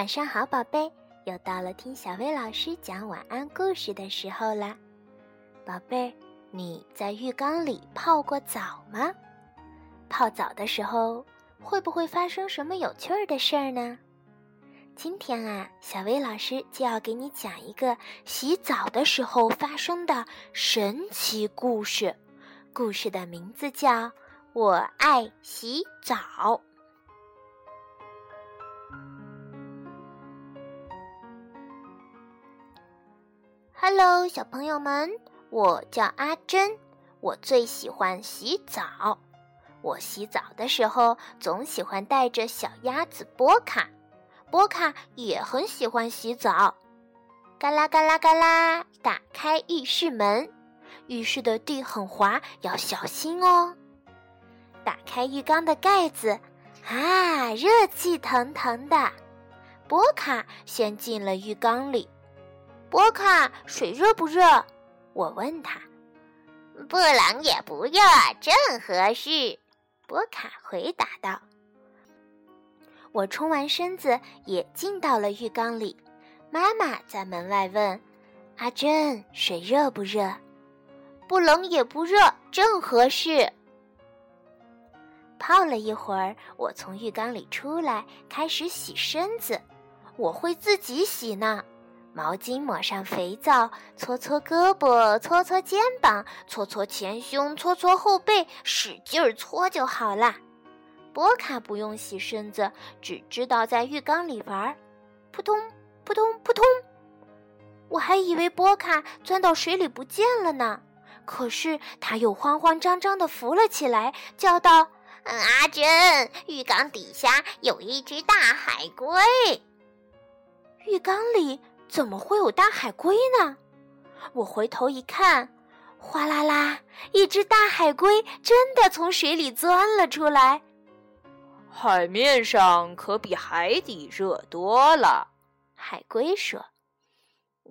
晚上好，宝贝，又到了听小薇老师讲晚安故事的时候啦。宝贝，你在浴缸里泡过澡吗？泡澡的时候会不会发生什么有趣儿的事儿呢？今天啊，小薇老师就要给你讲一个洗澡的时候发生的神奇故事。故事的名字叫《我爱洗澡》。Hello，小朋友们，我叫阿珍，我最喜欢洗澡。我洗澡的时候总喜欢带着小鸭子波卡，波卡也很喜欢洗澡。嘎啦嘎啦嘎啦，打开浴室门，浴室的地很滑，要小心哦。打开浴缸的盖子，啊，热气腾腾的。波卡先进了浴缸里。波卡，水热不热？我问他。不冷也不热，正合适。波卡回答道。我冲完身子也进到了浴缸里。妈妈在门外问：“阿珍，水热不热？”不冷也不热，正合适。泡了一会儿，我从浴缸里出来，开始洗身子。我会自己洗呢。毛巾抹上肥皂，搓搓胳膊，搓搓肩膀，搓搓前胸，搓搓后背，使劲儿搓就好啦。波卡不用洗身子，只知道在浴缸里玩，扑通扑通扑通。我还以为波卡钻到水里不见了呢，可是他又慌慌张张地浮了起来，叫道：“嗯，阿珍，浴缸底下有一只大海龟。”浴缸里。怎么会有大海龟呢？我回头一看，哗啦啦，一只大海龟真的从水里钻了出来。海面上可比海底热多了，海龟说：“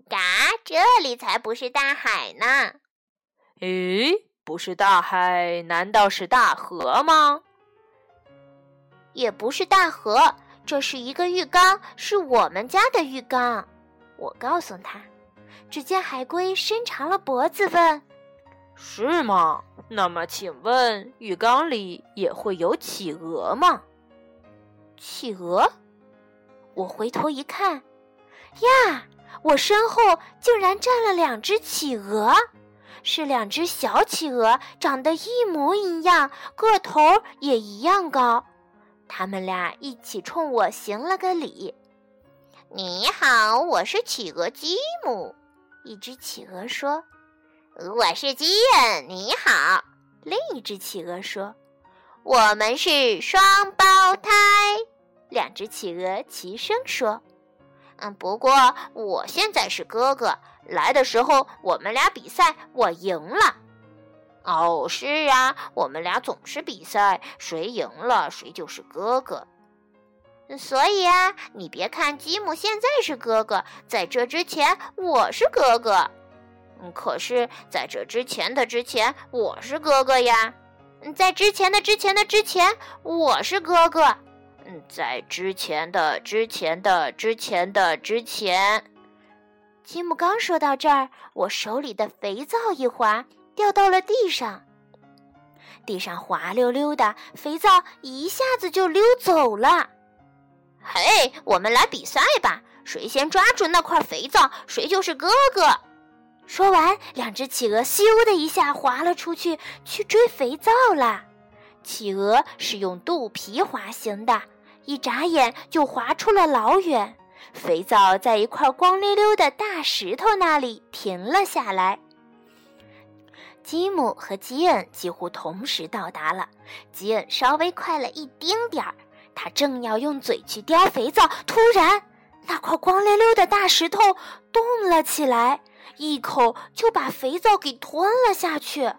嘎，这里才不是大海呢。”咦，不是大海，难道是大河吗？也不是大河，这是一个浴缸，是我们家的浴缸。我告诉他，只见海龟伸长了脖子问：“是吗？那么请问浴缸里也会有企鹅吗？”企鹅？我回头一看，呀，我身后竟然站了两只企鹅，是两只小企鹅，长得一模一样，个头也一样高。他们俩一起冲我行了个礼。你好，我是企鹅吉姆。一只企鹅说：“我是基恩。”你好，另一只企鹅说：“我们是双胞胎。”两只企鹅齐声说：“嗯，不过我现在是哥哥。来的时候我们俩比赛，我赢了。”哦，是啊，我们俩总是比赛，谁赢了谁就是哥哥。所以啊，你别看吉姆现在是哥哥，在这之前我是哥哥。嗯，可是在这之前的之前我是哥哥呀。嗯，在之前的之前的之前我是哥哥。嗯，在之前的之前的之前的之前，吉姆刚说到这儿，我手里的肥皂一滑，掉到了地上。地上滑溜溜的，肥皂一下子就溜走了。嘿，我们来比赛吧！谁先抓住那块肥皂，谁就是哥哥。说完，两只企鹅咻的一下滑了出去，去追肥皂了。企鹅是用肚皮滑行的，一眨眼就滑出了老远。肥皂在一块光溜溜的大石头那里停了下来。吉姆和吉恩几乎同时到达了，吉恩稍微快了一丁点儿。他正要用嘴去叼肥皂，突然，那块光溜溜的大石头动了起来，一口就把肥皂给吞了下去。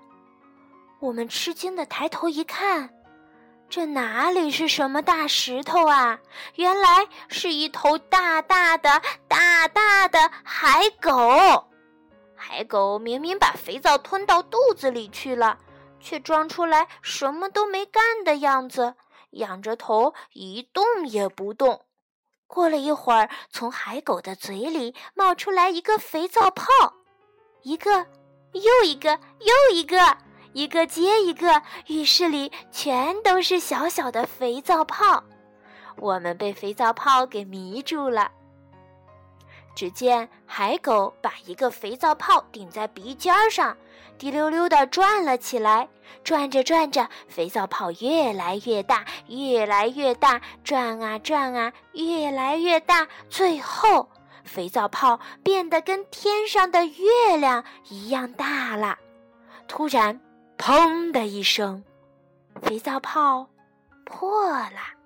我们吃惊的抬头一看，这哪里是什么大石头啊？原来是一头大大的、大大的海狗。海狗明明把肥皂吞到肚子里去了，却装出来什么都没干的样子。仰着头一动也不动，过了一会儿，从海狗的嘴里冒出来一个肥皂泡，一个又一个又一个，一个接一个，浴室里全都是小小的肥皂泡。我们被肥皂泡给迷住了。只见海狗把一个肥皂泡顶在鼻尖上，滴溜溜地转了起来。转着转着，肥皂泡越来越大，越来越大，转啊转啊，越来越大。最后，肥皂泡变得跟天上的月亮一样大了。突然，砰的一声，肥皂泡破了。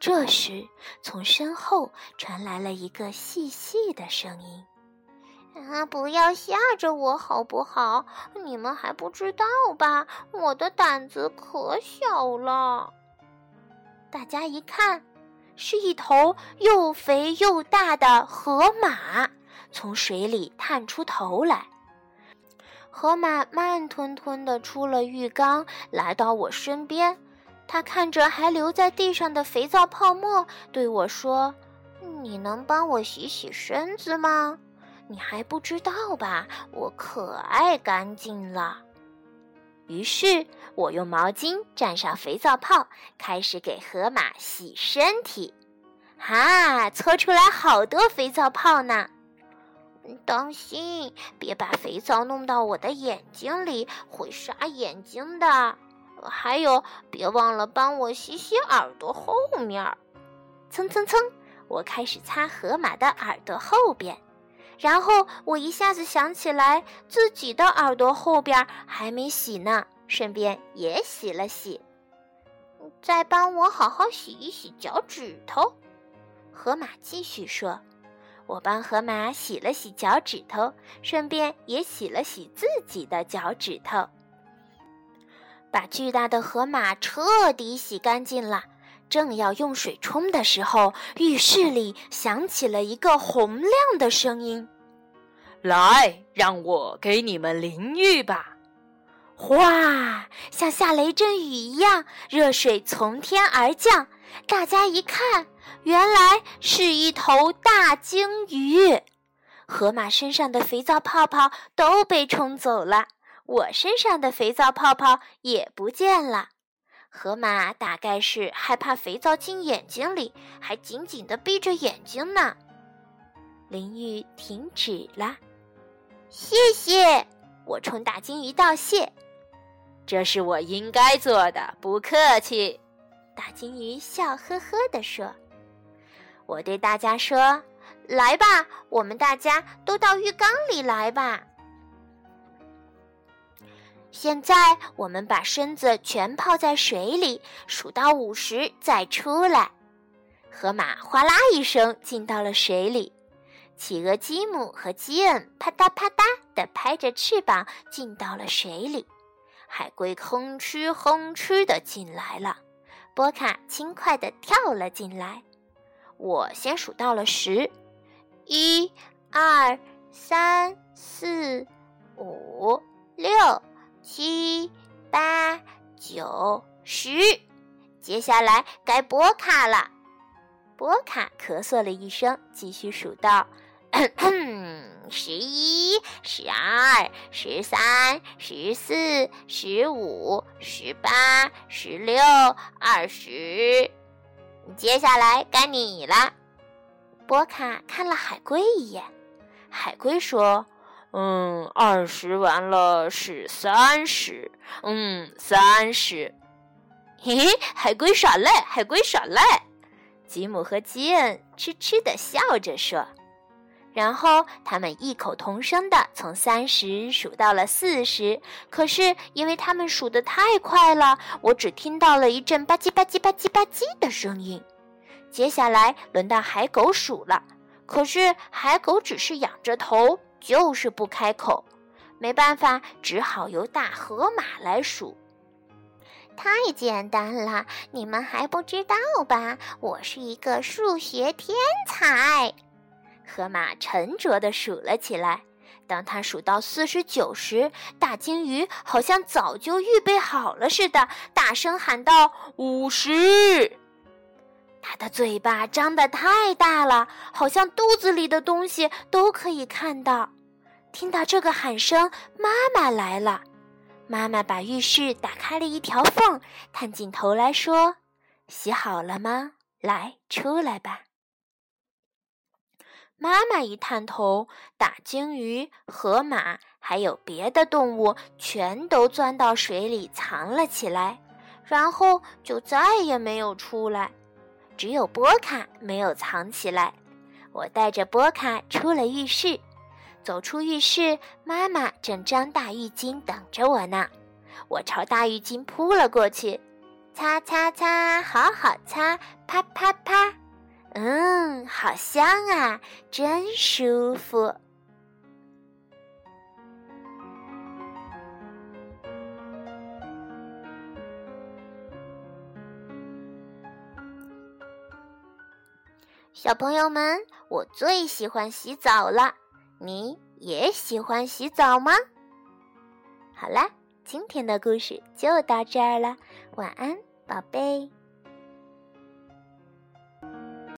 这时，从身后传来了一个细细的声音：“啊，不要吓着我，好不好？你们还不知道吧？我的胆子可小了。”大家一看，是一头又肥又大的河马从水里探出头来。河马慢吞吞地出了浴缸，来到我身边。他看着还留在地上的肥皂泡沫，对我说：“你能帮我洗洗身子吗？你还不知道吧？我可爱干净了。”于是，我用毛巾蘸上肥皂泡，开始给河马洗身体。哈，搓出来好多肥皂泡呢！当心，别把肥皂弄到我的眼睛里，会刷眼睛的。还有，别忘了帮我洗洗耳朵后面。蹭蹭蹭，我开始擦河马的耳朵后边，然后我一下子想起来自己的耳朵后边还没洗呢，顺便也洗了洗。再帮我好好洗一洗脚趾头。河马继续说：“我帮河马洗了洗脚趾头，顺便也洗了洗自己的脚趾头。”把巨大的河马彻底洗干净了，正要用水冲的时候，浴室里响起了一个洪亮的声音：“来，让我给你们淋浴吧！”哗，像下雷阵雨一样，热水从天而降。大家一看，原来是一头大鲸鱼。河马身上的肥皂泡泡都被冲走了。我身上的肥皂泡泡也不见了，河马大概是害怕肥皂进眼睛里，还紧紧地闭着眼睛呢。淋浴停止了，谢谢！我冲大金鱼道谢，这是我应该做的，不客气。大金鱼笑呵呵地说：“我对大家说，来吧，我们大家都到浴缸里来吧。”现在我们把身子全泡在水里，数到五十再出来。河马哗啦一声进到了水里，企鹅吉姆和基恩啪嗒啪嗒地拍着翅膀进到了水里，海龟哼哧哼哧地进来了，波卡轻快地跳了进来。我先数到了十，一、二、三、四、五、六。七、八、九、十，接下来该波卡了。波卡咳嗽了一声，继续数到：十一、十二、十三、十四、十五、十八、十六、二十。接下来该你了。波卡看了海龟一眼，海龟说。嗯，二十完了是三十。嗯，三十。嘿嘿，海龟耍赖，海龟耍赖。吉姆和吉恩痴痴地笑着说，然后他们异口同声地从三十数到了四十。可是因为他们数得太快了，我只听到了一阵吧唧吧唧吧唧吧唧的声音。接下来轮到海狗数了，可是海狗只是仰着头。就是不开口，没办法，只好由大河马来数。太简单了，你们还不知道吧？我是一个数学天才。河马沉着地数了起来。当他数到四十九时，大鲸鱼好像早就预备好了似的，大声喊道：“五十！”它的嘴巴张得太大了，好像肚子里的东西都可以看到。听到这个喊声，妈妈来了。妈妈把浴室打开了一条缝，探进头来说：“洗好了吗？来，出来吧。”妈妈一探头，大鲸鱼、河马还有别的动物全都钻到水里藏了起来，然后就再也没有出来。只有波卡没有藏起来。我带着波卡出了浴室，走出浴室，妈妈正张大浴巾等着我呢。我朝大浴巾扑了过去，擦擦擦，好好擦，啪啪啪。嗯，好香啊，真舒服。小朋友们，我最喜欢洗澡了，你也喜欢洗澡吗？好啦，今天的故事就到这儿了，晚安，宝贝。